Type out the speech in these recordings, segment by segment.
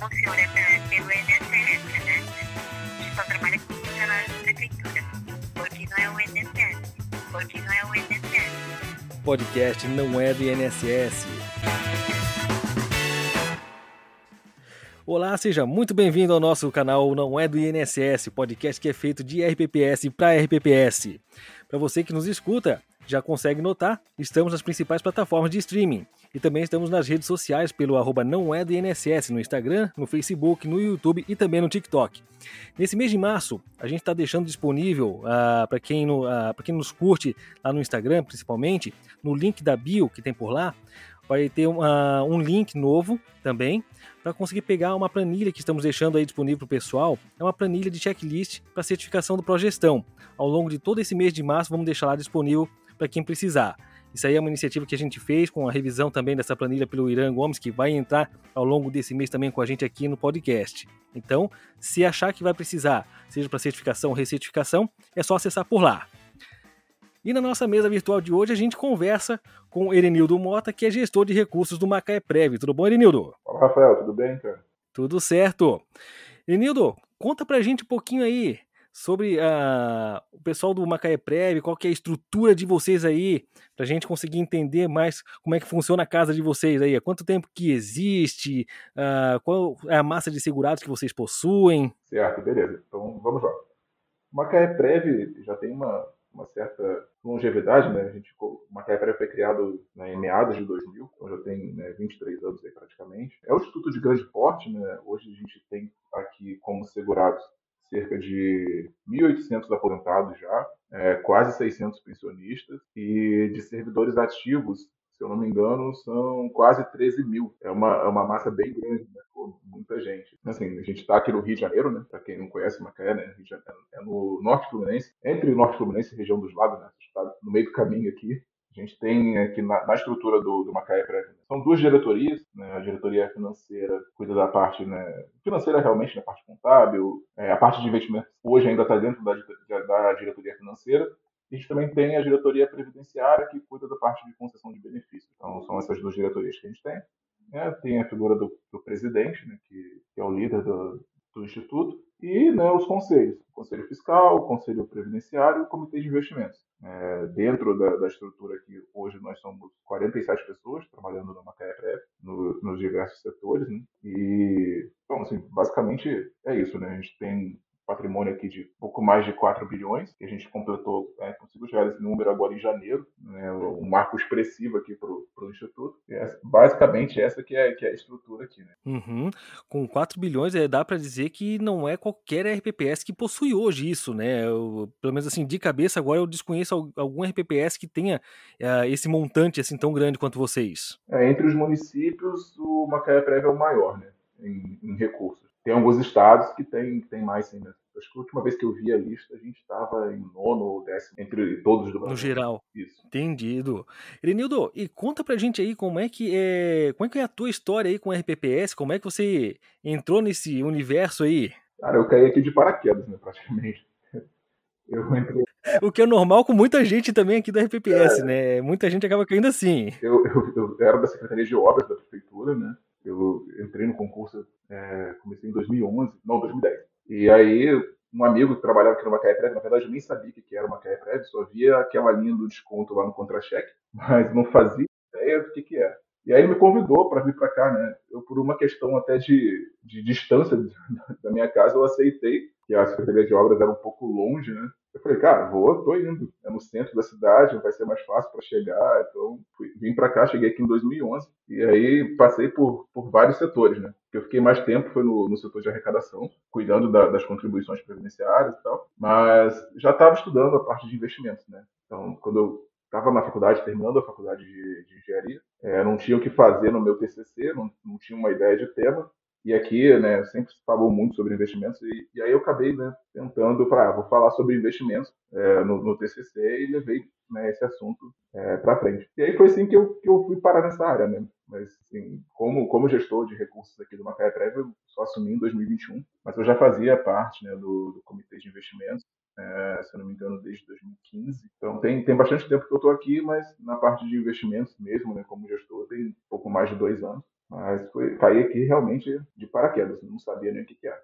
O pelo INSS, né? A gente só trabalha com funcionários da prefeitura. Porque não é o INSS. Porque não é o INSS. Podcast não é do INSS. Olá, seja muito bem-vindo ao nosso canal Não é do INSS, podcast que é feito de RPPS para RPPS. Para você que nos escuta, já consegue notar, estamos nas principais plataformas de streaming e também estamos nas redes sociais pelo arroba não é do INSS no Instagram, no Facebook, no YouTube e também no TikTok. Nesse mês de março, a gente está deixando disponível ah, para quem, no- ah, pra quem nos curte lá no Instagram, principalmente, no link da bio que tem por lá, vai ter um link novo também para conseguir pegar uma planilha que estamos deixando aí disponível para o pessoal. É uma planilha de checklist para certificação do Progestão. Ao longo de todo esse mês de março, vamos deixar lá disponível para quem precisar. Isso aí é uma iniciativa que a gente fez com a revisão também dessa planilha pelo Irã Gomes, que vai entrar ao longo desse mês também com a gente aqui no podcast. Então, se achar que vai precisar, seja para certificação ou recertificação, é só acessar por lá. E na nossa mesa virtual de hoje a gente conversa com Erenildo Mota, que é gestor de recursos do Macaé Prev. Tudo bom, Erenildo? Fala, Rafael, tudo bem, cara? Tudo certo. Erenildo, conta pra gente um pouquinho aí sobre ah, o pessoal do Macaé Prev, qual que é a estrutura de vocês aí, pra gente conseguir entender mais como é que funciona a casa de vocês aí, há quanto tempo que existe, ah, qual é a massa de segurados que vocês possuem. Certo, beleza. Então, vamos lá. O Macaé Prev já tem uma, uma certa longevidade, né? A gente, o Macaé Prev foi criado né, em meados de 2000, então já tem né, 23 anos aí praticamente. É um instituto de grande porte, né? Hoje a gente tem aqui como segurados cerca de 1.800 aposentados já, é, quase 600 pensionistas e de servidores ativos, se eu não me engano, são quase 13 mil. É uma, é uma massa bem grande, né? Muita gente. Assim, a gente está aqui no Rio de Janeiro, né? Para quem não conhece Macaé, né? Janeiro, é no Norte Fluminense, entre o Norte Fluminense e região dos Lagos, né? No meio do caminho aqui. A gente tem aqui na, na estrutura do, do Macaé né? são duas diretorias, né? a diretoria financeira cuida da parte né, financeira realmente, da parte contábil, é, a parte de investimento hoje ainda está dentro da, da, da diretoria financeira, a gente também tem a diretoria previdenciária, que cuida da parte de concessão de benefícios. Então, são essas duas diretorias que a gente tem. né? Tem a figura do, do presidente, né, que, que é o líder do, do instituto, e né, os conselhos, o conselho fiscal, o conselho previdenciário e o comitê de investimentos. É, dentro da, da estrutura aqui, hoje nós somos 47 pessoas trabalhando na Macaé no, nos diversos setores, né? e, bom, assim, basicamente é isso, né? A gente tem patrimônio aqui de pouco mais de 4 bilhões, que a gente completou, é, consigo chegar esse número agora em janeiro, né, um marco expressivo aqui para o Instituto. E essa, basicamente essa que é, que é a estrutura aqui. Né? Uhum. Com 4 bilhões, é, dá para dizer que não é qualquer RPPS que possui hoje isso, né? Eu, pelo menos assim, de cabeça agora eu desconheço algum RPPS que tenha uh, esse montante assim tão grande quanto vocês. É, entre os municípios, o Macaé Prévio é o maior, né? Em, em recursos. Tem alguns estados que tem, tem mais, sim, né? Acho que a última vez que eu vi a lista, a gente estava em nono ou décimo, entre todos do Brasil. No geral. Isso. Entendido. Erenildo, e conta pra gente aí como é que é. Como é que é a tua história aí com o RPPS? Como é que você entrou nesse universo aí? Cara, eu caí aqui de paraquedas, né, praticamente. Eu entrei. O que é normal com muita gente também aqui do RPPS, é. né? Muita gente acaba caindo assim. Eu, eu, eu era da Secretaria de Obras da Prefeitura, né? Eu entrei no concurso, é, comecei em 2011, não, 2010. E aí, um amigo que trabalhava aqui no Macaé Prévio, na verdade eu nem sabia o que era o Macaé Prévio, só via aquela linha do desconto lá no contra-cheque, mas não fazia ideia do que, que era. E aí ele me convidou para vir para cá, né? Eu, por uma questão até de, de distância da minha casa, eu aceitei, que a Secretaria de Obras era um pouco longe, né? Eu falei, cara, vou, tô indo. É no centro da cidade, vai ser mais fácil para chegar. Então, fui, vim para cá, cheguei aqui em 2011. E aí passei por, por vários setores, né? Eu fiquei mais tempo foi no, no setor de arrecadação, cuidando da, das contribuições previdenciárias e tal. Mas já estava estudando a parte de investimentos, né? Então, quando eu estava na faculdade, terminando a faculdade de, de engenharia, é, não tinha o que fazer no meu TCC, não, não tinha uma ideia de tema. E aqui, né, sempre se falou muito sobre investimentos, e, e aí eu acabei, né, tentando, falar, ah, vou falar sobre investimentos é, no, no, TCC e levei né, esse assunto é, para frente. E aí foi assim que eu, que eu fui parar nessa área, né? Mas, assim, como, como gestor de recursos aqui do Macaé Prévio, eu só assumi em 2021, mas eu já fazia parte né, do, do comitê de investimentos, é, se eu não me engano, desde 2015. Então, tem, tem bastante tempo que eu estou aqui, mas na parte de investimentos mesmo, né, como gestor, tem pouco mais de dois anos. Mas foi cair aqui realmente de paraquedas, não sabia nem o que, que era.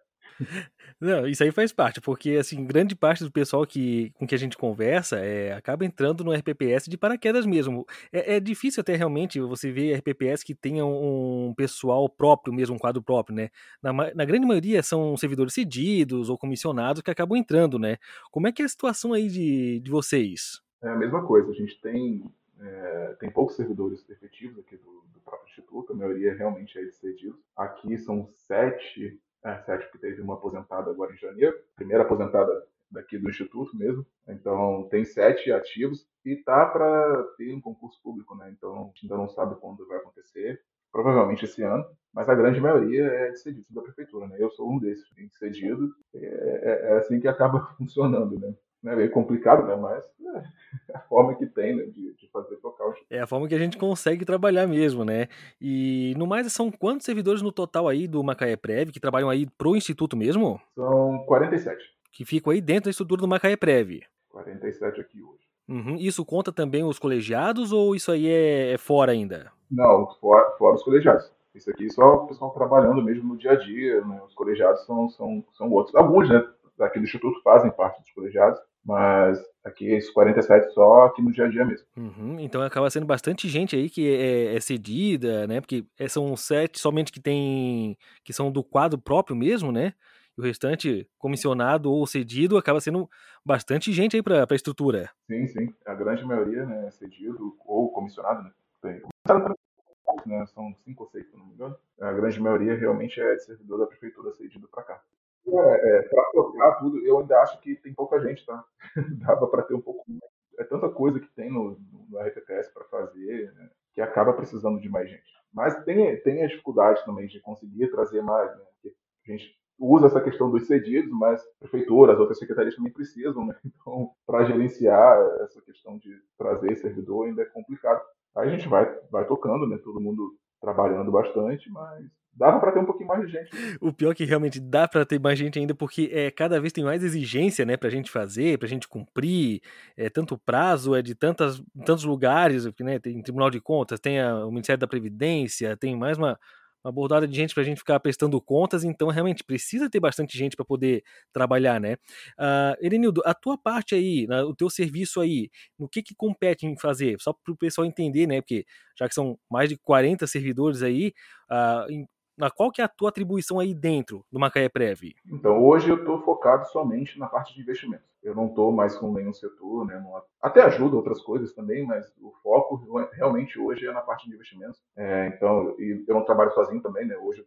Não, isso aí faz parte, porque assim, grande parte do pessoal que, com que a gente conversa é, acaba entrando no RPPS de paraquedas mesmo. É, é difícil até realmente você ver RPPS que tenha um, um pessoal próprio mesmo, um quadro próprio, né? Na, na, grande maioria são servidores cedidos ou comissionados que acabam entrando, né? Como é que é a situação aí de, de vocês? É a mesma coisa, a gente tem, é, tem poucos servidores efetivos aqui do, do próprio Instituto, a maioria realmente é de cedidos. Aqui são sete é, sete que teve uma aposentada agora em janeiro, primeira aposentada daqui do Instituto mesmo. Então, tem sete ativos e tá para ter um concurso público, né? Então, a gente ainda não sabe quando vai acontecer. Provavelmente esse ano, mas a grande maioria é de cedidos da prefeitura, né? Eu sou um desses, de cedido. É, é, é assim que acaba funcionando, né? É meio complicado, né? Mas é a forma que tem né? de, de fazer tocar o É a forma que a gente consegue trabalhar mesmo, né? E no mais, são quantos servidores no total aí do Macaé Prev que trabalham aí pro Instituto mesmo? São 47. Que ficam aí dentro da estrutura do Macaé Prev. 47 aqui hoje. Uhum. Isso conta também os colegiados ou isso aí é, é fora ainda? Não, fora, fora os colegiados. Isso aqui só o pessoal trabalhando mesmo no dia a dia, né? Os colegiados são, são, são outros. Alguns, né? Daqui do Instituto fazem parte dos colegiados, mas aqui esses 47 só aqui no dia a dia mesmo. Uhum, então acaba sendo bastante gente aí que é, é, cedida, né? Porque é, são sete somente que tem que são do quadro próprio mesmo, né? E o restante comissionado ou cedido acaba sendo bastante gente aí para a estrutura. Sim, sim. A grande maioria né, é cedido ou comissionado, né? Tem. Né, são cinco ou seis, se não me engano. A grande maioria realmente é de servidor da prefeitura cedido para cá. É, é, para tocar tudo, eu ainda acho que tem pouca gente, tá? Dava para ter um pouco mais. É tanta coisa que tem no, no RPPS para fazer né? que acaba precisando de mais gente. Mas tem, tem a dificuldade também de conseguir trazer mais, né? Porque a gente usa essa questão dos cedidos, mas prefeituras, outras secretarias também precisam, né? Então, para gerenciar essa questão de trazer servidor ainda é complicado. Aí a gente vai, vai tocando, né? Todo mundo trabalhando bastante, mas dava para ter um pouquinho mais de gente. O pior é que realmente dá para ter mais gente ainda, porque é, cada vez tem mais exigência, né, pra gente fazer, pra gente cumprir, é tanto prazo, é de tantas, tantos lugares, né, tem Tribunal de Contas, tem a, o Ministério da Previdência, tem mais uma, uma bordada de gente para a gente ficar prestando contas, então realmente precisa ter bastante gente para poder trabalhar, né? Uh, Erenildo, a tua parte aí, né, o teu serviço aí, no que que compete em fazer? Só para o pessoal entender, né? Porque já que são mais de 40 servidores aí, uh, em, na qual que é a tua atribuição aí dentro do Macaé Prev? Então, hoje eu estou focado somente na parte de investimentos. Eu não estou mais com nenhum setor, né? Não, até ajuda outras coisas também, mas o foco realmente hoje é na parte de investimentos. É, então, eu não trabalho sozinho também, né? Hoje,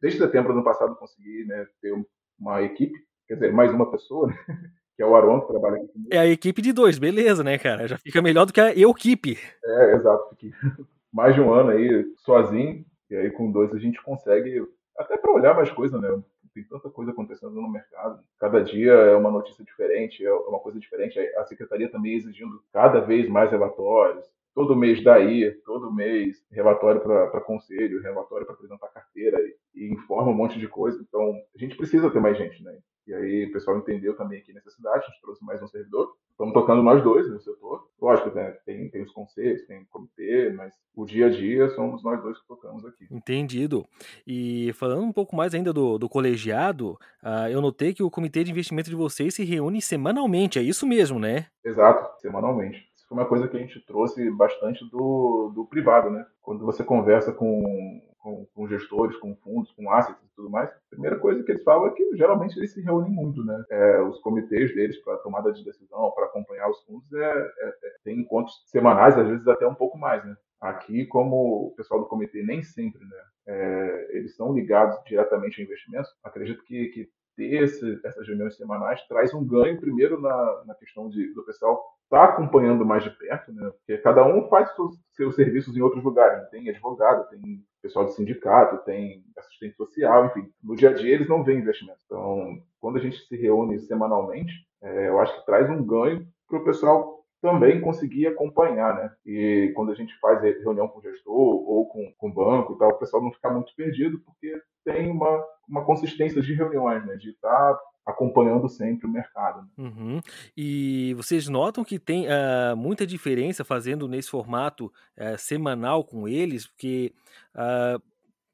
desde setembro do ano passado, consegui né, ter uma equipe, quer dizer, mais uma pessoa, né? que é o Aron, que trabalha aqui comigo. É a equipe de dois, beleza, né, cara? Já fica melhor do que a equipe. É, exato. Fiquei mais de um ano aí sozinho, e aí com dois a gente consegue, até para olhar mais coisas, né? Tem tanta coisa acontecendo no mercado. Cada dia é uma notícia diferente, é uma coisa diferente. A secretaria também exigindo cada vez mais relatórios. Todo mês daí, todo mês relatório para conselho, relatório para apresentar carteira e, e informa um monte de coisa. Então, a gente precisa ter mais gente, né? E aí o pessoal entendeu também aqui a necessidade, a gente trouxe mais um servidor. Estamos tocando nós dois no setor. Lógico, né, tem, tem os conselhos, tem o comitê, mas o dia a dia somos nós dois que tocamos aqui. Entendido. E falando um pouco mais ainda do, do colegiado, uh, eu notei que o comitê de investimento de vocês se reúne semanalmente, é isso mesmo, né? Exato, semanalmente Isso foi uma coisa que a gente trouxe bastante do, do privado, né? Quando você conversa com, com, com, gestores, com fundos, com assets e tudo mais, a primeira coisa que eles falam é que geralmente eles se reúnem muito, né? É, os comitês deles para tomada de decisão, para acompanhar os fundos, é, é, é, tem encontros semanais, às vezes até um pouco mais, né? Aqui, como o pessoal do comitê nem sempre, né? É, eles são ligados diretamente a investimentos, acredito que, que ter esse, essas reuniões semanais traz um ganho, primeiro, na, na questão de, do pessoal estar tá acompanhando mais de perto, né? Porque cada um faz seus, seus serviços em outros lugares. Né? Tem advogado, tem pessoal de sindicato, tem assistente social, enfim. No dia a dia eles não veem investimento. Então, quando a gente se reúne semanalmente, é, eu acho que traz um ganho para o pessoal também conseguir acompanhar, né? E quando a gente faz reunião com o gestor ou com, com o banco e tal, o pessoal não fica muito perdido, porque tem uma, uma consistência de reuniões, né? De estar tá acompanhando sempre o mercado. Né? Uhum. E vocês notam que tem uh, muita diferença fazendo nesse formato uh, semanal com eles, porque uh,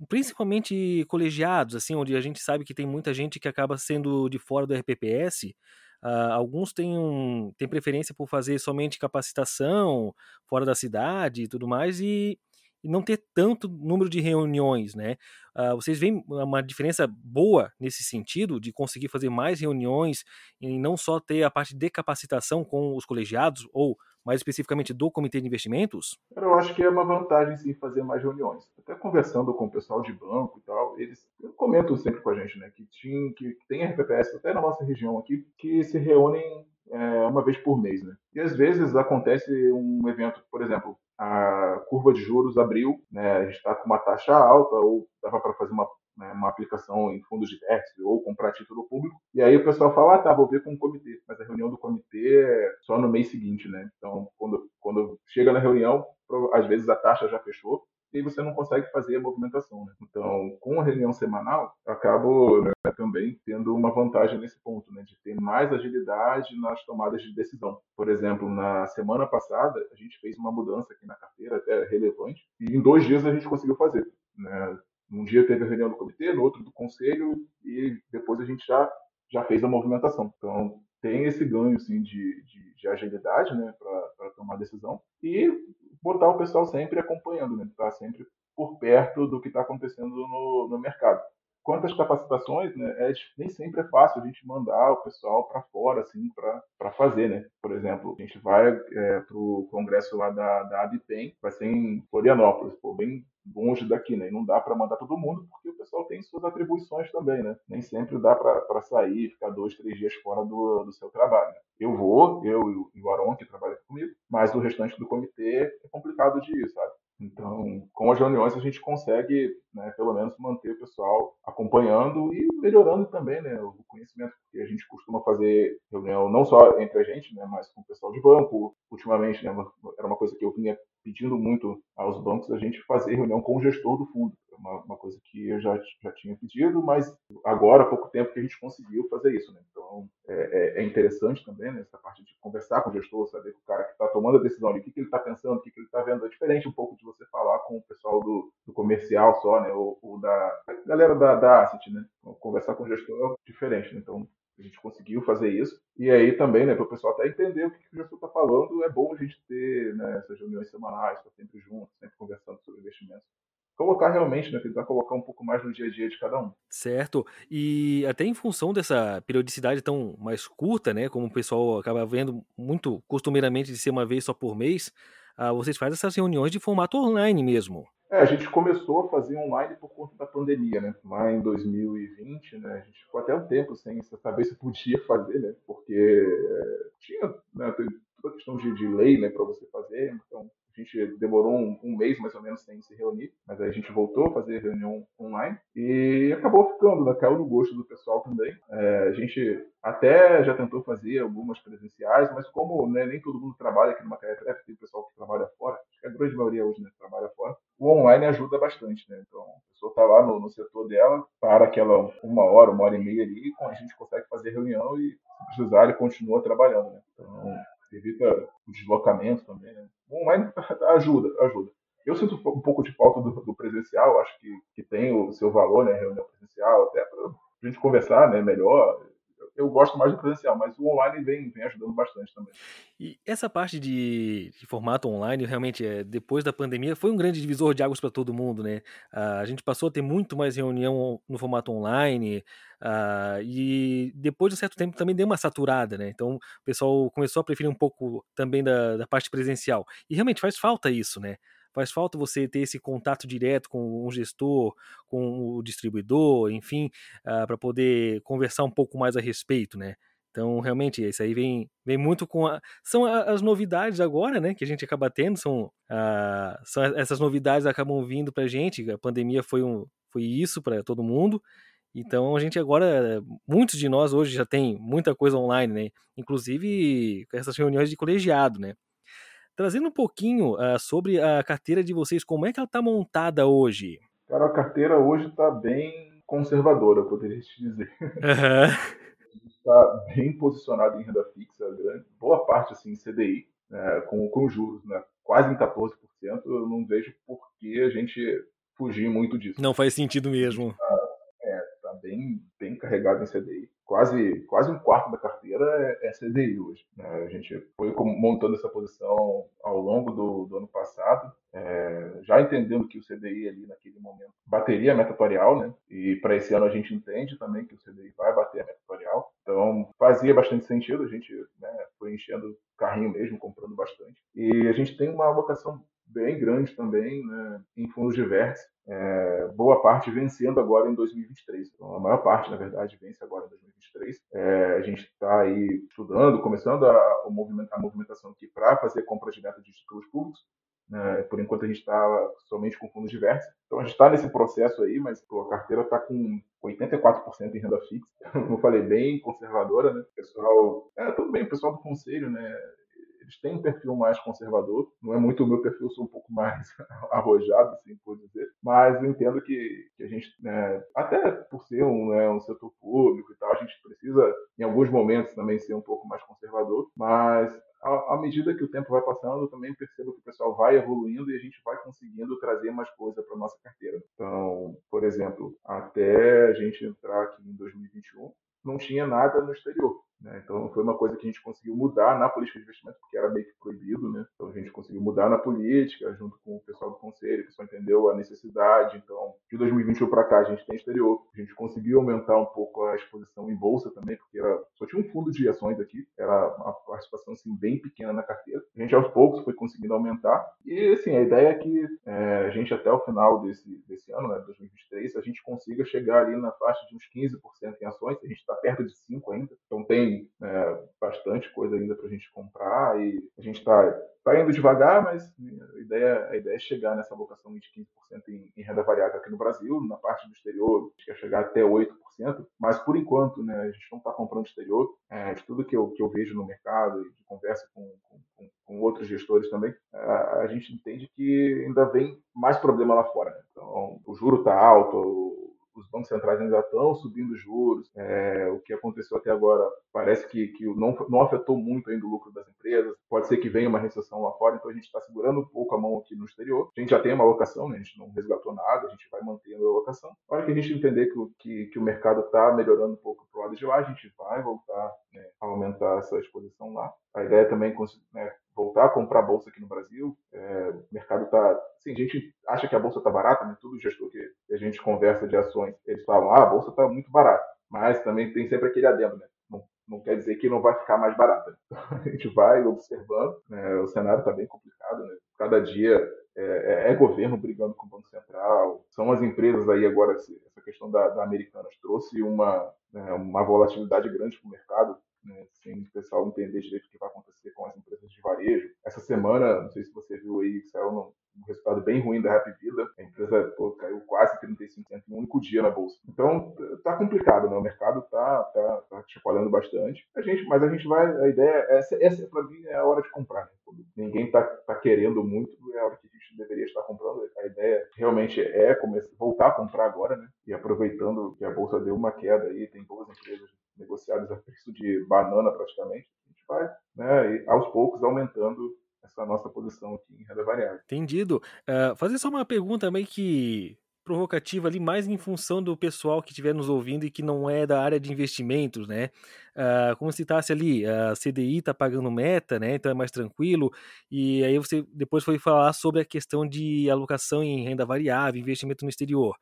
principalmente colegiados, assim, onde a gente sabe que tem muita gente que acaba sendo de fora do RPPS. Uh, alguns têm, um, têm preferência por fazer somente capacitação fora da cidade e tudo mais, e e não ter tanto número de reuniões, né? Uh, vocês veem uma diferença boa nesse sentido, de conseguir fazer mais reuniões e não só ter a parte de capacitação com os colegiados, ou mais especificamente do Comitê de Investimentos? Eu acho que é uma vantagem sim fazer mais reuniões. Até conversando com o pessoal de banco e tal, eles comentam sempre com a gente, né, que, tinha, que tem RPPS até na nossa região aqui, que se reúnem é, uma vez por mês, né? E às vezes acontece um evento, por exemplo, a curva de juros abriu, né, a gente está com uma taxa alta, ou dava para fazer uma, né, uma aplicação em fundos vértice, ou comprar título público, e aí o pessoal fala, ah, tá, vou ver com o comitê, mas a reunião do comitê é só no mês seguinte, né? Então, quando, quando chega na reunião, às vezes a taxa já fechou, e você não consegue fazer a movimentação. Né? Então, com a reunião semanal, eu acabo né, também tendo uma vantagem nesse ponto, né, de ter mais agilidade nas tomadas de decisão. Por exemplo, na semana passada, a gente fez uma mudança aqui na carteira, até relevante, e em dois dias a gente conseguiu fazer. Né? Um dia teve a reunião do comitê, no outro do conselho, e depois a gente já, já fez a movimentação. Então, tem esse ganho assim, de, de, de agilidade né, para tomar decisão. E botar o pessoal sempre acompanhando, né? Estar tá sempre por perto do que está acontecendo no, no mercado. Quanto às capacitações, né, é, nem sempre é fácil a gente mandar o pessoal para fora, assim, para fazer, né? Por exemplo, a gente vai é, para o congresso lá da, da ABPEM, vai ser em Florianópolis, pô, bem longe daqui, né? E não dá para mandar todo mundo, porque o pessoal tem suas atribuições também, né? Nem sempre dá para sair, ficar dois, três dias fora do, do seu trabalho. Eu vou, eu e o Aron, que trabalha comigo, mas o restante do comitê é complicado de ir, sabe? Então, com as reuniões a gente consegue, né, pelo menos, manter o pessoal acompanhando e melhorando também né, o conhecimento, porque a gente costuma fazer reunião não só entre a gente, né, mas com o pessoal de banco. Ultimamente, né, era uma coisa que eu vinha pedindo muito aos bancos a gente fazer reunião com o gestor do fundo. Uma, uma coisa que eu já, já tinha pedido, mas agora, há pouco tempo que a gente conseguiu fazer isso. Né? Então, é, é, é interessante também né, essa parte de conversar com o gestor, saber que o cara que está tomando a decisão o que, que ele está pensando, o que, que ele está vendo. É diferente um pouco de você falar com o pessoal do, do comercial só, né? ou, ou da galera da, da asset. Né? Conversar com o gestor é diferente. Né? Então, a gente conseguiu fazer isso. E aí também, né, para o pessoal até entender o que, que o gestor está falando, é bom a gente ter né, essas reuniões semanais, estar sempre junto, sempre conversando sobre investimentos. Colocar realmente, né, tentar colocar um pouco mais no dia a dia de cada um. Certo. E até em função dessa periodicidade tão mais curta, né, como o pessoal acaba vendo muito costumeiramente de ser uma vez só por mês, ah, vocês fazem essas reuniões de formato online mesmo. É, a gente começou a fazer online por conta da pandemia, né? Lá em 2020, né? A gente ficou até um tempo sem saber se podia fazer, né? Porque é, tinha né, toda questão de, de lei, né, para você fazer. Então, a gente demorou um, um, mês mais ou menos sem se reunir, mas aí a gente voltou a fazer reunião online e acabou ficando, né? caiu no gosto do pessoal também. É, a gente até já tentou fazer algumas presenciais, mas como né, nem todo mundo trabalha aqui no Macaé tem pessoal que trabalha fora, acho que a grande maioria hoje né, trabalha fora, o online ajuda bastante, né? Então, a pessoa está lá no, no, setor dela, para aquela uma hora, uma hora e meia ali, a gente consegue fazer reunião e, se precisar, ele continua trabalhando, né? Então, evita o deslocamento também, né? Online ajuda, ajuda. Eu sinto um pouco de falta do, do presencial, acho que, que tem o seu valor, né? Reunião presencial, até para a gente conversar né, melhor, eu gosto mais do presencial, mas o online vem, vem ajudando bastante também. E essa parte de, de formato online, realmente, é, depois da pandemia, foi um grande divisor de águas para todo mundo, né? a gente passou a ter muito mais reunião no formato online, e depois de um certo tempo também deu uma saturada, né? Então o pessoal começou a preferir um pouco também da, da parte presencial. E realmente faz falta isso, né? Faz falta você ter esse contato direto com um gestor, com o distribuidor, enfim, uh, ah, para poder conversar um pouco mais a respeito, né? Então, realmente, isso aí vem, vem muito com. A, são as novidades agora, né? Que a gente acaba tendo, são, uh, são essas novidades acabam vindo para a gente. A pandemia foi, um, foi isso para todo mundo. Então, a gente agora, muitos de nós hoje já tem muita coisa online, né? Inclusive essas reuniões de colegiado, né? Trazendo um pouquinho uh, sobre a carteira de vocês, como é que ela está montada hoje? Cara, a carteira hoje está bem conservadora, eu poderia te dizer. Uhum. está bem posicionado em renda fixa, grande, boa parte assim em CDI, né, com, com juros, né, quase em 14%. Eu não vejo por que a gente fugir muito disso. Não faz sentido mesmo. É, tá bem, bem carregado em CDI. Quase, quase um quarto da carteira é, é CDI hoje. Né? A gente foi montando essa posição ao longo do, do ano passado, é, já entendendo que o CDI ali naquele momento bateria a meta atuarial, né? E para esse ano a gente entende também que o CDI vai bater a meta atuarial. Então fazia bastante sentido, a gente né, foi enchendo carrinho mesmo, comprando bastante. E a gente tem uma alocação bem grande também né, em fundos vértice, é, boa parte vencendo agora em 2023. Então, a maior parte, na verdade, vence agora em 2023. É, a gente está aí estudando, começando a, a movimentação aqui para fazer compras diretas de títulos públicos. Né? Por enquanto, a gente está somente com fundos vértice. Então, a gente está nesse processo aí, mas pô, a carteira está com 84% em renda fixa. Como eu falei, bem conservadora, né? Pessoal, é, tudo bem, o pessoal do conselho, né? Eles têm um perfil mais conservador. Não é muito o meu perfil, sou um pouco mais arrojado, assim por dizer. Mas eu entendo que, que a gente, né, até por ser um, né, um setor público e tal, a gente precisa, em alguns momentos, também ser um pouco mais conservador. Mas à, medida que o tempo vai passando, eu também percebo que o pessoal vai evoluindo e a gente vai conseguindo trazer mais coisa para nossa carteira. Então, por exemplo, até a gente entrar aqui em 2021, não tinha nada no exterior. Né? Então, foi uma coisa que a gente conseguiu mudar na política de investimento, porque era meio que proibido. Né? Então, a gente conseguiu mudar na política, junto com o pessoal do conselho, o pessoal entendeu a necessidade. Então, de 2021 para cá, a gente tem exterior. A gente conseguiu aumentar um pouco a exposição em bolsa também, porque era, só tinha um fundo de ações aqui, era uma participação assim, bem pequena na carteira. A gente, aos poucos, foi conseguindo aumentar. E, assim, a ideia é que é, a gente, até o final desse, desse ano, né, 2023, a gente consiga chegar ali na faixa de uns 15% em ações. A gente está perto de 5% ainda. Então, é, bastante coisa ainda para a gente comprar e a gente está tá indo devagar, mas a ideia, a ideia é chegar nessa alocação de 15% em, em, renda variável aqui no Brasil. Na parte do exterior, a gente quer chegar até 8%, mas por enquanto né, a gente não está comprando exterior. É, de tudo que eu, que eu vejo no mercado e de conversa com, com, com outros gestores também, a, a, gente entende que ainda vem mais problema lá fora. Né? Então, o juro está alto, os bancos centrais ainda estão subindo juros. É, o que aconteceu até agora parece que, que não, não afetou muito ainda o lucro das empresas. Pode ser que venha uma recessão lá fora, então a gente está segurando um pouco a mão aqui no exterior. A gente já tem uma alocação, né? a gente não resgatou nada, a gente vai mantendo a alocação. Na hora que a gente entender que, que, que o mercado está melhorando um pouco para o lado de lá, a gente vai voltar né, a aumentar essa exposição lá. A ideia é também né, voltar a comprar bolsa aqui no Brasil. É, o mercado está. Assim, a gente acha que a bolsa está barata, né? Todo gestor que a gente conversa de ações, eles falam: ah, a bolsa está muito barata. Mas também tem sempre aquele adendo, né? Não, não quer dizer que não vai ficar mais barata. Então, a gente vai observando. Né? O cenário está bem complicado, né? Cada dia é, é, é, governo brigando com o Banco Central, são as empresas aí agora, essa questão da, da Americanas trouxe uma, né, uma volatilidade grande para o mercado, né, sem o pessoal entender direito o que vai acontecer com as empresas de varejo. Essa semana, não sei se você viu aí, saiu um resultado bem ruim da Rap Vida. A empresa pô, caiu quase 35% em um único dia na bolsa. Então, tá complicado, né? O mercado tá, tá, tá chacoalhando bastante. A gente, mas a gente vai, a ideia, essa, essa para mim é a hora de comprar. Né? Ninguém tá, tá querendo muito, é a hora que a gente deveria estar comprando. A ideia realmente é começar, voltar a comprar agora, né? E aproveitando que a bolsa deu uma queda aí, tem boas empresas negociadas a preço de banana praticamente. A gente vai, né, aos poucos aumentando essa nossa posição aqui em renda variável. Entendido. Uh, fazer só uma pergunta meio que provocativa ali, mais em função do pessoal que estiver nos ouvindo e que não é da área de investimentos, né? Uh, como citasse ali, a CDI está pagando meta, né? Então é mais tranquilo. E aí você depois foi falar sobre a questão de alocação em renda variável, investimento no exterior.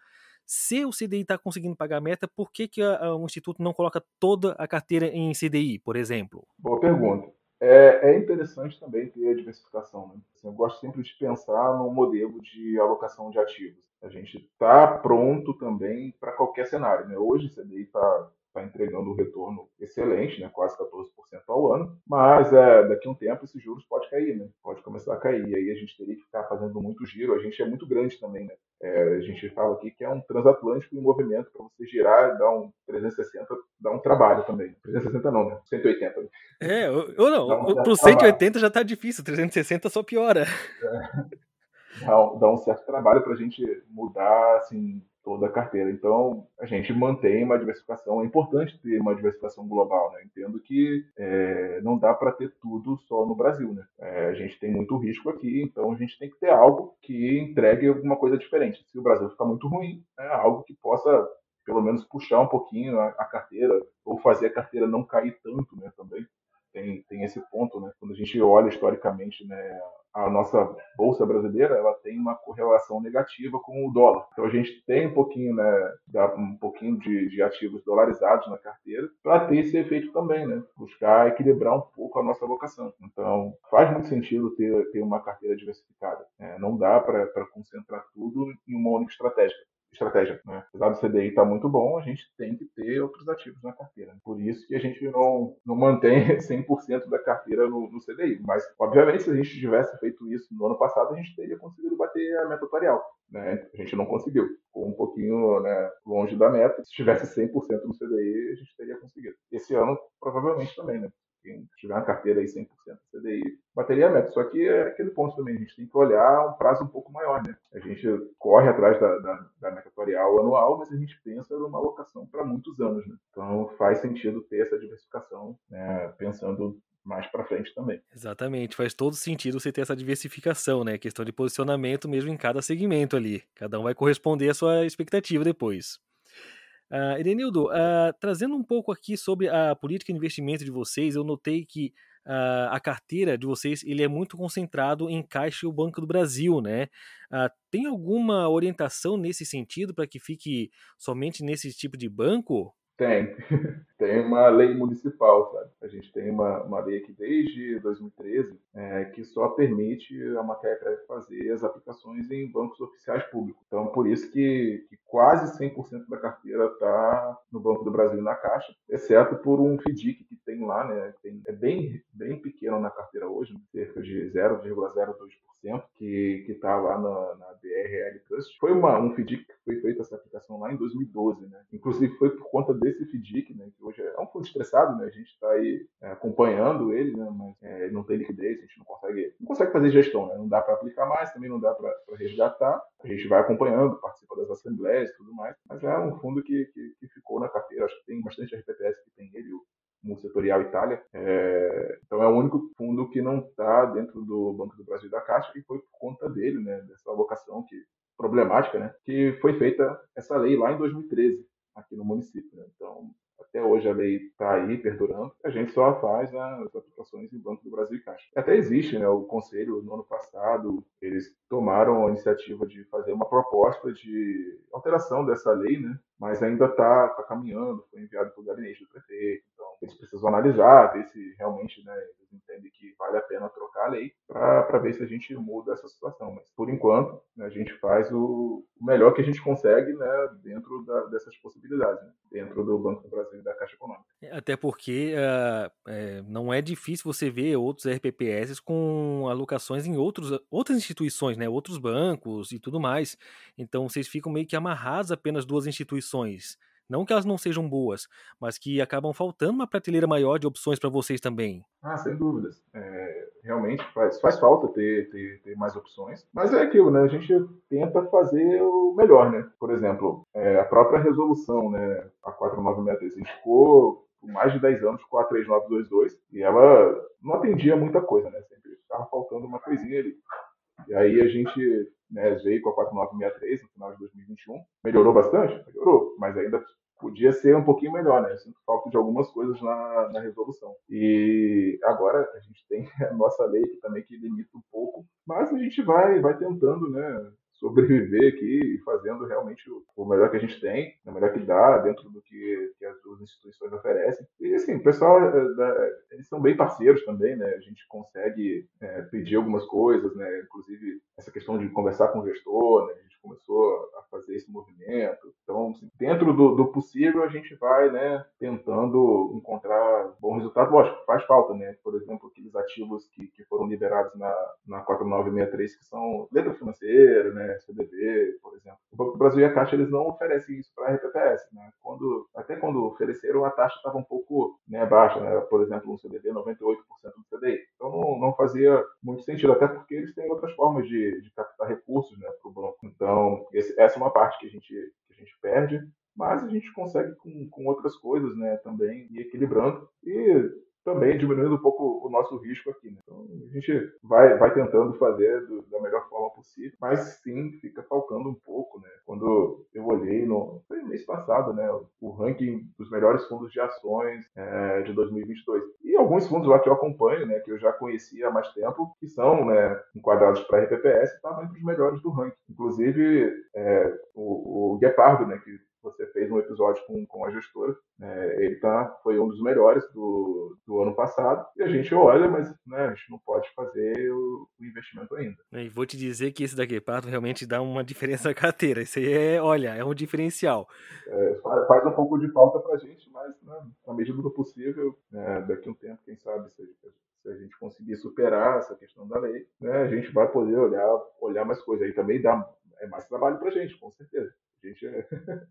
Se o CDI está conseguindo pagar meta, por que, que a, a, o Instituto não coloca toda a carteira em CDI, por exemplo? Boa pergunta. É, é interessante também ter a diversificação. Né? Assim, eu gosto sempre de pensar no modelo de alocação de ativos. A gente está pronto também para qualquer cenário. Né? Hoje o CDI está está entregando um retorno excelente, né, quase 14% ao ano, mas é, daqui a um tempo esses juros pode cair, né, pode começar a cair, e aí a gente teria que ficar fazendo muito giro, a gente é muito grande também, né, é, a gente fala aqui que é um transatlântico em movimento, para você girar, dar um 360, dá um trabalho também, 360 não, né, 180. Né? É, ou não, um pro 180 trabalho. já está difícil, 360 só piora. É dá, dá um certo trabalho para a gente mudar, assim, toda a carteira. Então, a gente mantém uma diversificação. É importante ter uma diversificação global. Né? Entendo que é, não dá para ter tudo só no Brasil. Né? É, a gente tem muito risco aqui, então a gente tem que ter algo que entregue alguma coisa diferente. Se o Brasil ficar muito ruim, é algo que possa pelo menos puxar um pouquinho a, a carteira ou fazer a carteira não cair tanto, né, também tem, tem esse ponto, né? Quando a gente olha historicamente, né, a nossa bolsa brasileira, ela tem uma correlação negativa com o dólar. Então a gente tem um pouquinho, né, um pouquinho de, de ativos dolarizados na carteira para ter esse efeito também, né? Buscar equilibrar um pouco a nossa alocação. Então faz muito sentido ter, ter uma carteira diversificada. Né? Não dá para concentrar tudo em uma única estratégia estratégia. Né? Apesar do CDI estar tá muito bom, a gente tem que ter outros ativos na carteira. Por isso que a gente não, não mantém 100% da carteira no, no, CDI. Mas, obviamente, se a gente tivesse feito isso no ano passado, a gente teria conseguido bater a meta atuarial. Né? A gente não conseguiu. Ficou um pouquinho né, longe da meta. Se tivesse 100% no CDI, a gente teria conseguido. Esse ano, provavelmente também, né? quem tiver uma carteira aí 100% CDI, bateria é meta. Só que é aquele ponto também, a gente tem que olhar um prazo um pouco maior, né? A gente corre atrás da, da, da meta anual, mas a gente pensa numa alocação para muitos anos, né? Então faz sentido ter essa diversificação, né? pensando mais para frente também. Exatamente, faz todo sentido você ter essa diversificação, né? Questão de posicionamento mesmo em cada segmento ali. Cada um vai corresponder à sua expectativa depois. Uh, Edenildo, uh, trazendo um pouco aqui sobre a política de investimento de vocês, eu notei que uh, a carteira de vocês ele é muito concentrado em Caixa e o Banco do Brasil, né? Uh, tem alguma orientação nesse sentido para que fique somente nesse tipo de banco? Tem. tem uma lei municipal, sabe? A gente tem uma, uma lei aqui desde 2013 é, que só permite a Macaé fazer as aplicações em bancos oficiais públicos. Então, por isso que, que quase 100% da carteira está no Banco do Brasil na Caixa, exceto por um FDIC que tem lá, né? Tem, é bem, bem pequeno na carteira hoje, cerca de 0,02% que está lá na, na BRL Trust. Foi uma, um FDIC que foi feita essa aplicação lá em 2012, né? Inclusive foi por conta desse FDIC, né? Que hoje é um fundo estressado, né? A gente está aí é, acompanhando ele, né? Mas é, não tem liquidez, a gente não consegue, não consegue fazer gestão, né? Não dá para aplicar mais, também não dá para resgatar. A gente vai acompanhando, participa das assembleias e tudo mais. Mas é um fundo que, que, que ficou na carteira. Acho que tem bastante RPPS que tem ele, o setorial Itália. É, então é o único fundo que não está dentro do Banco do Brasil da Caixa e foi por conta dele, né, dessa alocação que problemática, né, que foi feita essa lei lá em 2013 aqui no município. Né? Então até hoje a lei está aí perdurando. A gente só faz né, as aplicações em Banco do Brasil e Caixa. Até existe, né, o conselho no ano passado eles tomaram a iniciativa de fazer uma proposta de alteração dessa lei, né, mas ainda está tá caminhando. Foi enviado para o gabinete do prefeito eles precisam analisar, ver se realmente né, eles entendem que vale a pena trocar a lei para ver se a gente muda essa situação. Mas, por enquanto, né, a gente faz o, o, melhor que a gente consegue né, dentro da, dessas possibilidades, né, dentro do Banco do Brasil e da Caixa Econômica. É, até porque uh, é, não é difícil você ver outros RPPS com alocações em outros, outras instituições, né, outros bancos e tudo mais. Então, vocês ficam meio que amarrados apenas duas instituições. Não que elas não sejam boas, mas que acabam faltando uma prateleira maior de opções para vocês também. Ah, sem dúvidas. É, realmente faz, faz falta ter, ter, ter, mais opções. Mas é aquilo, né? A gente tenta fazer o melhor, né? Por exemplo, é, a própria resolução, né? A 4963, a gente ficou por mais de 10 anos com a 3922 e ela não atendia muita coisa, né? Sempre estava faltando uma coisinha ali. E aí a gente né, veio com a 4963 no final de 2021. Melhorou bastante? Melhorou, mas ainda podia ser um pouquinho melhor, né? Eu sinto falta de algumas coisas na, na resolução. E agora a gente tem a nossa lei que também que limita um pouco, mas a gente vai, vai tentando, né? Sobreviver aqui e fazendo realmente o, melhor que a gente tem, o melhor que dá dentro do que, que as duas instituições oferecem. E assim, o pessoal, é, eles são bem parceiros também, né? A gente consegue é, pedir algumas coisas, né? Inclusive essa questão de conversar com o gestor, né? A gente começou a fazer esse movimento. Então, assim, dentro do, do, possível, a gente vai, né, tentando encontrar bom resultado. Lógico, faz falta, né? Por exemplo, aqueles ativos que, que foram liberados na, na 4963, que são letra financeira, né, CDB, por exemplo. O Banco do Brasil e a Caixa, eles não oferecem isso para a RPPS, né? Quando, até quando ofereceram, a taxa estava um pouco né, baixa, né? Por exemplo, um CDB, 98% do CDI. Então, não, não fazia muito sentido, até porque eles têm outras formas de, de captar recursos, né, para o banco. Então, esse, essa é uma parte que a gente, que a perde, mas a gente consegue com, com outras coisas, né, também ir equilibrando e também diminuindo um pouco o nosso risco aqui. Né? Então, a gente vai, vai tentando fazer do, da melhor forma possível, mas sim, fica faltando um pouco. Né? Quando eu olhei no foi mês passado, né, o ranking dos melhores fundos de ações é, de 2022, e alguns fundos lá que eu acompanho, né, que eu já conhecia há mais tempo, que são né, enquadrados para RPPS, estavam entre os melhores do ranking. Inclusive, é, o, o Guepardo, né, que fez um episódio com, com a gestora. É, ele tá, foi um dos melhores do, do ano passado. E a gente olha, mas né, a gente não pode fazer o, o investimento ainda. E vou te dizer que esse da Guepardo realmente dá uma diferença na carteira. Isso aí é, olha, é um diferencial. É, faz um pouco de falta pra gente, mas né, na medida do possível, né, daqui a um tempo, quem sabe, se, se a gente conseguir superar essa questão da lei, né, a gente vai poder olhar, olhar mais coisas. Aí também dá é mais trabalho pra gente, com certeza.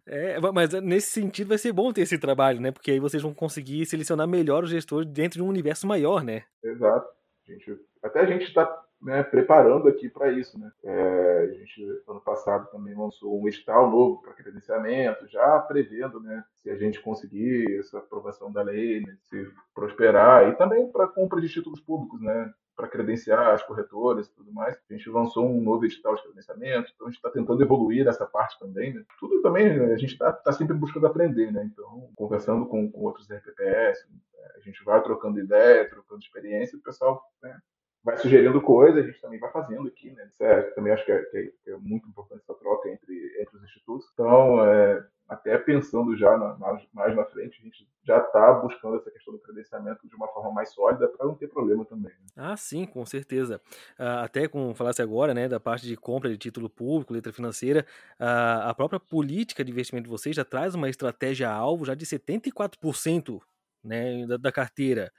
É, é mas nesse sentido vai ser bom ter esse trabalho, né? Porque aí vocês vão conseguir selecionar melhor os gestores dentro de um universo maior, né? Exato. A gente, até a gente está né, preparando aqui para isso, né? É, a gente ano passado também lançou um edital novo para credenciamento, já prevendo, né, se a gente conseguir essa aprovação da lei, né, se prosperar e também para compra de títulos públicos, né? Para credenciar as corretoras e tudo mais. A gente lançou um novo edital de credenciamento, então a gente está tentando evoluir nessa parte também. Né? Tudo também, né? a gente está tá sempre buscando aprender, né? Então, conversando com, com outros RPPS, a gente vai trocando ideia, trocando experiência, o pessoal né, vai sugerindo coisas, a gente também vai fazendo aqui, né? É, também acho que é, que é, muito importante essa troca entre, entre os institutos. Então, é, até pensando já na, mais na frente, a gente já está buscando essa questão do credenciamento de uma forma mais sólida para não ter problema também. Né? Ah, sim, com certeza. Uh, até como falasse agora, né, da parte de compra de título público, letra financeira, uh, a própria política de investimento de vocês já traz uma estratégia alvo já de 74% né, da, da carteira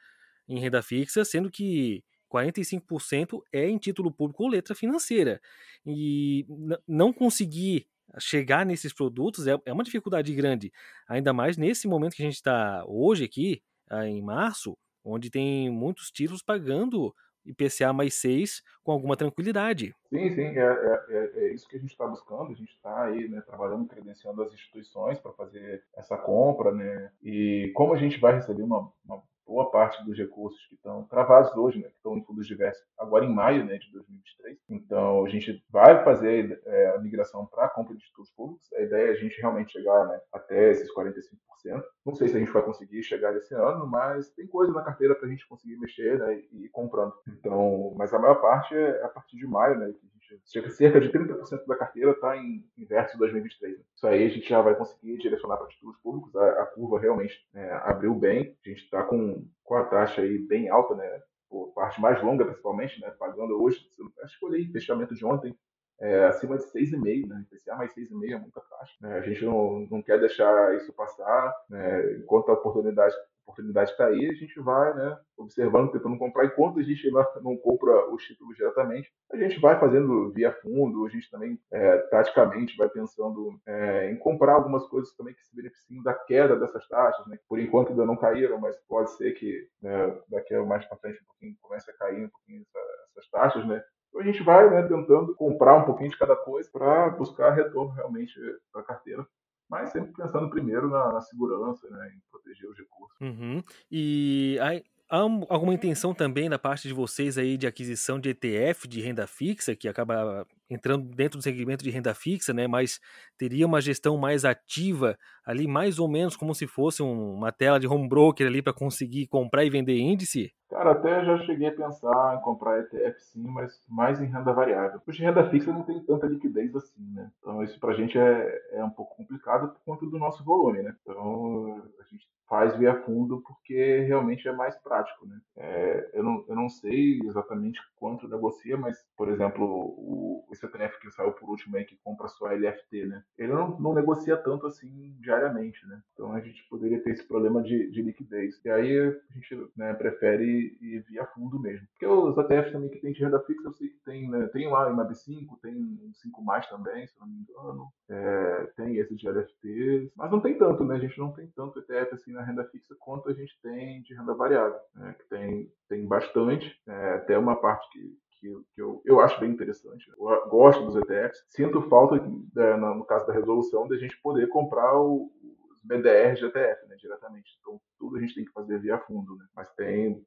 em renda fixa, sendo que 45% é em título público ou letra financeira. E não conseguir chegar nesses produtos é, é uma dificuldade grande, ainda mais nesse momento que a gente está hoje aqui, ah, em março, onde tem muitos títulos pagando IPCA mais 6 com alguma tranquilidade. Sim, sim, é, é, é, é isso que a gente está buscando. A gente está aí né, trabalhando, credenciando as instituições para fazer essa compra, né? E como a gente vai receber uma, uma boa parte dos recursos que estão travados hoje, né, que estão em fundos diversos, agora em maio né, de 2023. Então, a gente vai fazer é, a migração para a compra de títulos públicos. A ideia é a gente realmente chegar né, até esses 45%. Não sei se a gente vai conseguir chegar esse ano, mas tem coisa na carteira para a gente conseguir mexer né, e ir comprando. Então, mas a maior parte é a partir de maio, né, que cerca de 30% da carteira está em, verso 2023. Né? Isso aí a gente já vai conseguir direcionar para títulos públicos. A, a curva realmente né, abriu bem. A gente está com, com a taxa aí bem alta, né? Por parte mais longa, principalmente, né? Pagando hoje, acho que olhei fechamento de ontem, é, acima de 6,5, né? IPCA mais 6,5 é muita taxa. Né? A gente não, não quer deixar isso passar, né? enquanto a oportunidade oportunidade está aí, a gente vai né, observando, tentando comprar. Enquanto a gente não, compra os títulos diretamente, a gente vai fazendo via fundo, a gente também, é, taticamente, vai pensando é, em comprar algumas coisas também que se beneficiem da queda dessas taxas. Né? Por enquanto ainda não caíram, mas pode ser que né, daqui a mais para frente um pouquinho comece a cair um pouquinho essa, essas taxas, né? Então a gente vai né, tentando comprar um pouquinho de cada coisa para buscar retorno realmente para a carteira mas sempre pensando primeiro na, na segurança, né, em proteger os recursos. Uhum. E aí, há alguma intenção também da parte de vocês aí de aquisição de ETF de renda fixa, que acaba entrando dentro do segmento de renda fixa, né, mas teria uma gestão mais ativa ali, mais ou menos como se fosse um, uma tela de home broker ali para conseguir comprar e vender índice? Cara, até já cheguei a pensar em comprar ETF sim, mas mais em renda variável. Porque renda fixa não tem tanta liquidez assim, né? Então isso pra gente é, é um pouco complicado por conta do nosso volume, né? Então a gente faz via fundo porque realmente é mais prático, né? É, eu, não, eu não sei exatamente quanto negocia, mas, por exemplo, o, o CPF que saiu por último aí, que compra só LFT, né? Ele não, não negocia tanto assim diariamente, né? Então a gente poderia ter esse problema de, de liquidez. E aí a gente né, prefere e, via fundo mesmo. Porque os ETFs também que tem de renda fixa, eu sei que tem, né, tem lá em MAB5, tem um 5 mais também, se não me engano. É, tem esse de LFTs, mas não tem tanto, né? A gente não tem tanto ETF assim na renda fixa quanto a gente tem de renda variável, né? Que tem, tem bastante, é, até uma parte que, que, que eu, eu acho bem interessante. Eu gosto dos ETFs. Sinto falta, é, no caso da resolução, de a gente poder comprar o, os BDRs de ETF, né, diretamente. Então, tudo a gente tem que fazer via fundo, né? Mas tem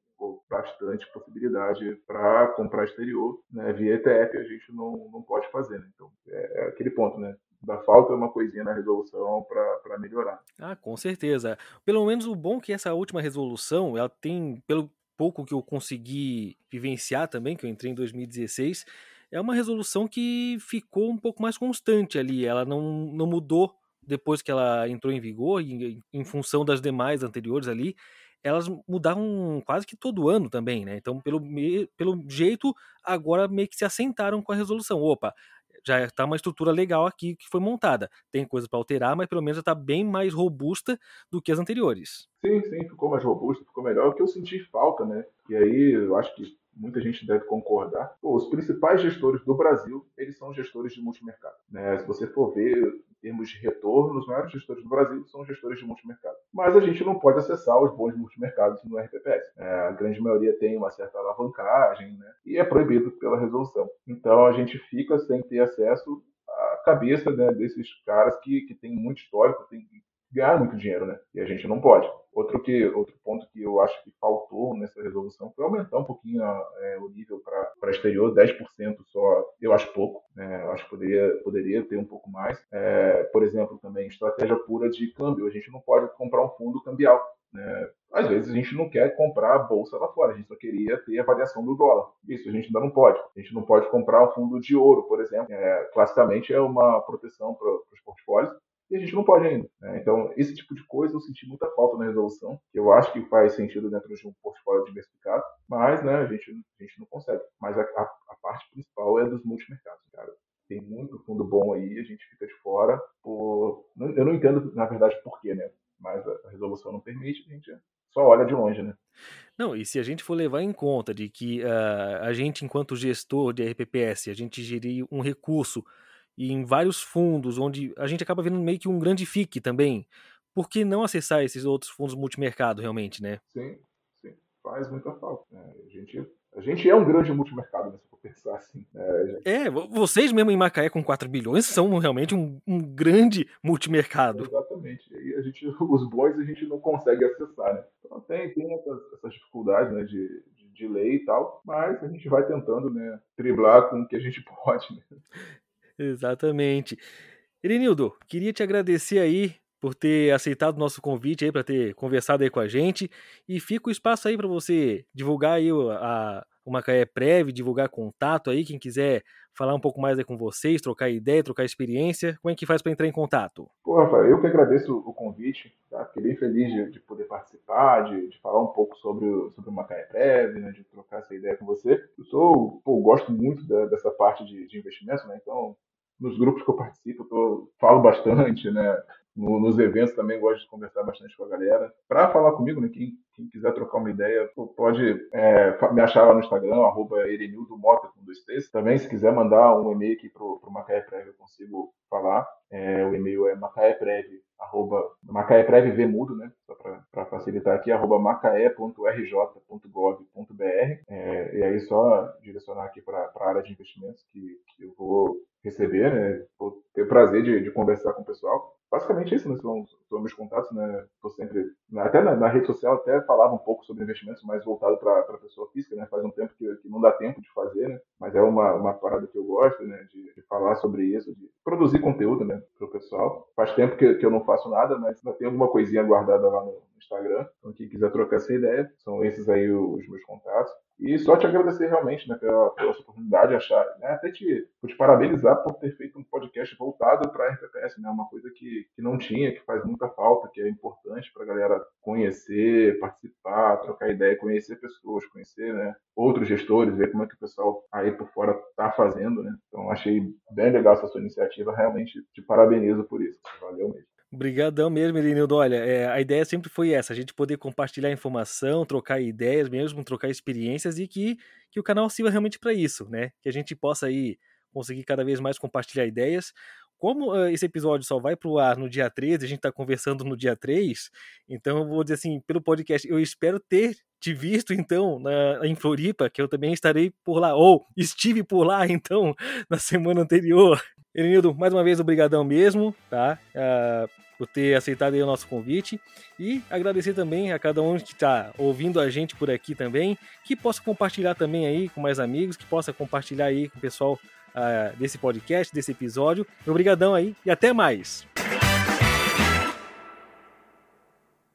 bastante possibilidade para comprar exterior, né? Via ETF a gente não, não pode fazer, né? Então, é, é aquele ponto, né? da falta uma coisinha na resolução para melhorar. Ah, com certeza. Pelo menos o bom é que essa última resolução, ela tem, pelo pouco que eu consegui vivenciar também, que eu entrei em 2016, é uma resolução que ficou um pouco mais constante ali. Ela não, não mudou depois que ela entrou em vigor, em, em função das demais anteriores ali, elas mudavam quase que todo ano também, né? Então, pelo, pelo jeito, agora meio que se assentaram com a resolução. Opa, já está uma estrutura legal aqui que foi montada. Tem coisa para alterar, mas pelo menos já está bem mais robusta do que as anteriores. Sim, sim, ficou mais robusta, ficou melhor. O que eu senti falta, né? E aí eu acho que muita gente deve concordar. Pô, os principais gestores do Brasil, eles são gestores de multimercado. Né? Se você for ver termos de retorno, os maiores gestores do Brasil são gestores de multimercado. Mas a gente não pode acessar os bons multimercados no RPPS. É, a grande maioria tem uma certa alavancagem né? e é proibido pela resolução. Então a gente fica sem ter acesso à cabeça né, desses caras que, que têm muito histórico, tem, ganhar muito dinheiro, né? E a gente não pode. Outro, que, outro ponto que eu acho que faltou nessa resolução foi aumentar um pouquinho a, é, o nível para exterior, 10% só, eu acho pouco, né? Eu acho que poderia, poderia ter um pouco mais. É, por exemplo, também estratégia pura de câmbio, a gente não pode comprar um fundo cambial. Né? Às vezes a gente não quer comprar a bolsa lá fora, a gente só queria ter a variação do dólar. Isso a gente ainda não pode. A gente não pode comprar um fundo de ouro, por exemplo. É, classicamente é uma proteção para os portfólios, e a gente não pode ainda. Né? Então, esse tipo de coisa eu senti muita falta na resolução, que eu acho que faz sentido dentro de um portfólio diversificado, mas né, a, gente, a gente não consegue. Mas a, a, a parte principal é dos multimercados, cara. Tem muito fundo bom aí, a gente fica de fora. Por... Eu não entendo, na verdade, por quê, né? Mas a resolução não permite, a gente só olha de longe, né? Não, e se a gente for levar em conta de que uh, a gente, enquanto gestor de RPPS, a gente gerir um recurso e em vários fundos, onde a gente acaba vendo meio que um grande FIC também. Por que não acessar esses outros fundos multimercado realmente, né? Sim, sim. Faz muita falta. Né? A, gente, a gente é um grande multimercado, né, se for pensar assim. Né? Gente... É, vocês mesmo em Macaé com 4 bilhões são realmente um, um grande multimercado. Exatamente. E a gente, os bons a gente não consegue acessar, né? Então tem, tem essas, essas dificuldades né, de, de, de lei e tal, mas a gente vai tentando né, driblar com o que a gente pode. Né? Exatamente. Erenildo, queria te agradecer aí por ter aceitado o nosso convite aí para ter conversado aí com a gente e fica o espaço aí para você divulgar aí a, o Macaé Prev, divulgar contato aí, quem quiser falar um pouco mais aí com vocês, trocar ideia, trocar experiência, como é que faz para entrar em contato? Pô, Rafael, eu que agradeço o convite, tá? Fiquei bem feliz de, de poder participar, de, de, falar um pouco sobre o, sobre o Macaé Prev, né? de trocar essa ideia com você. Eu sou, pô, gosto muito da, dessa parte de, de investimento, né? Então, nos grupos que eu participo, tô, falo bastante, né? No, nos eventos também gosto de conversar bastante com a galera. Para falar comigo, né, quem, quem, quiser trocar uma ideia, pode é, me achar lá no Instagram, arroba Erenildomota com dois. Também, se quiser mandar um e-mail aqui pro, pro Macaé Prévio, eu consigo falar. É, o e-mail é macaéprev, arroba, né, só para facilitar aqui, arroba macaé.rj.gov.br. É, e aí só direcionar aqui para a área de investimentos que, que eu vou receber, né, vou ter o prazer de, de conversar com o pessoal basicamente isso, né? São, são meus contatos, né? Tô sempre, até na, na, rede social até falava um pouco sobre investimentos, mais voltado para a pessoa física, né? Faz um tempo que, que, não dá tempo de fazer, né? Mas é uma, uma parada que eu gosto, né? De, de falar sobre isso, de produzir conteúdo, né? Para o pessoal. Faz tempo que, que eu não faço nada, mas ainda tem alguma coisinha guardada lá no Instagram. Então, quem quiser trocar essa ideia, são esses aí os meus contatos. E só te agradecer realmente né, pela, pela sua oportunidade, achar, né, até te, te parabenizar por ter feito um podcast voltado para a RPPS, né, uma coisa que, que não tinha, que faz muita falta, que é importante para a galera conhecer, participar, trocar ideia, conhecer pessoas, conhecer né, outros gestores, ver como é que o pessoal aí por fora está fazendo. Né. Então achei bem legal essa sua iniciativa, realmente te parabenizo por isso. Valeu mesmo. Obrigadão mesmo, Elinildo. Olha, é, a ideia sempre foi essa, a gente poder compartilhar informação, trocar ideias mesmo, trocar experiências e que, que o canal sirva realmente para isso, né? Que a gente possa aí conseguir cada vez mais compartilhar ideias. Como uh, esse episódio só vai para o ar no dia 13, a gente está conversando no dia 3, então eu vou dizer assim, pelo podcast, eu espero ter te visto, então, na, em Floripa, que eu também estarei por lá, ou estive por lá, então, na semana anterior. Elenildo, mais uma vez, obrigadão mesmo, tá? Uh, por ter aceitado o nosso convite e agradecer também a cada um que está ouvindo a gente por aqui também, que possa compartilhar também aí com mais amigos, que possa compartilhar aí com o pessoal uh, desse podcast, desse episódio. Obrigadão aí e até mais!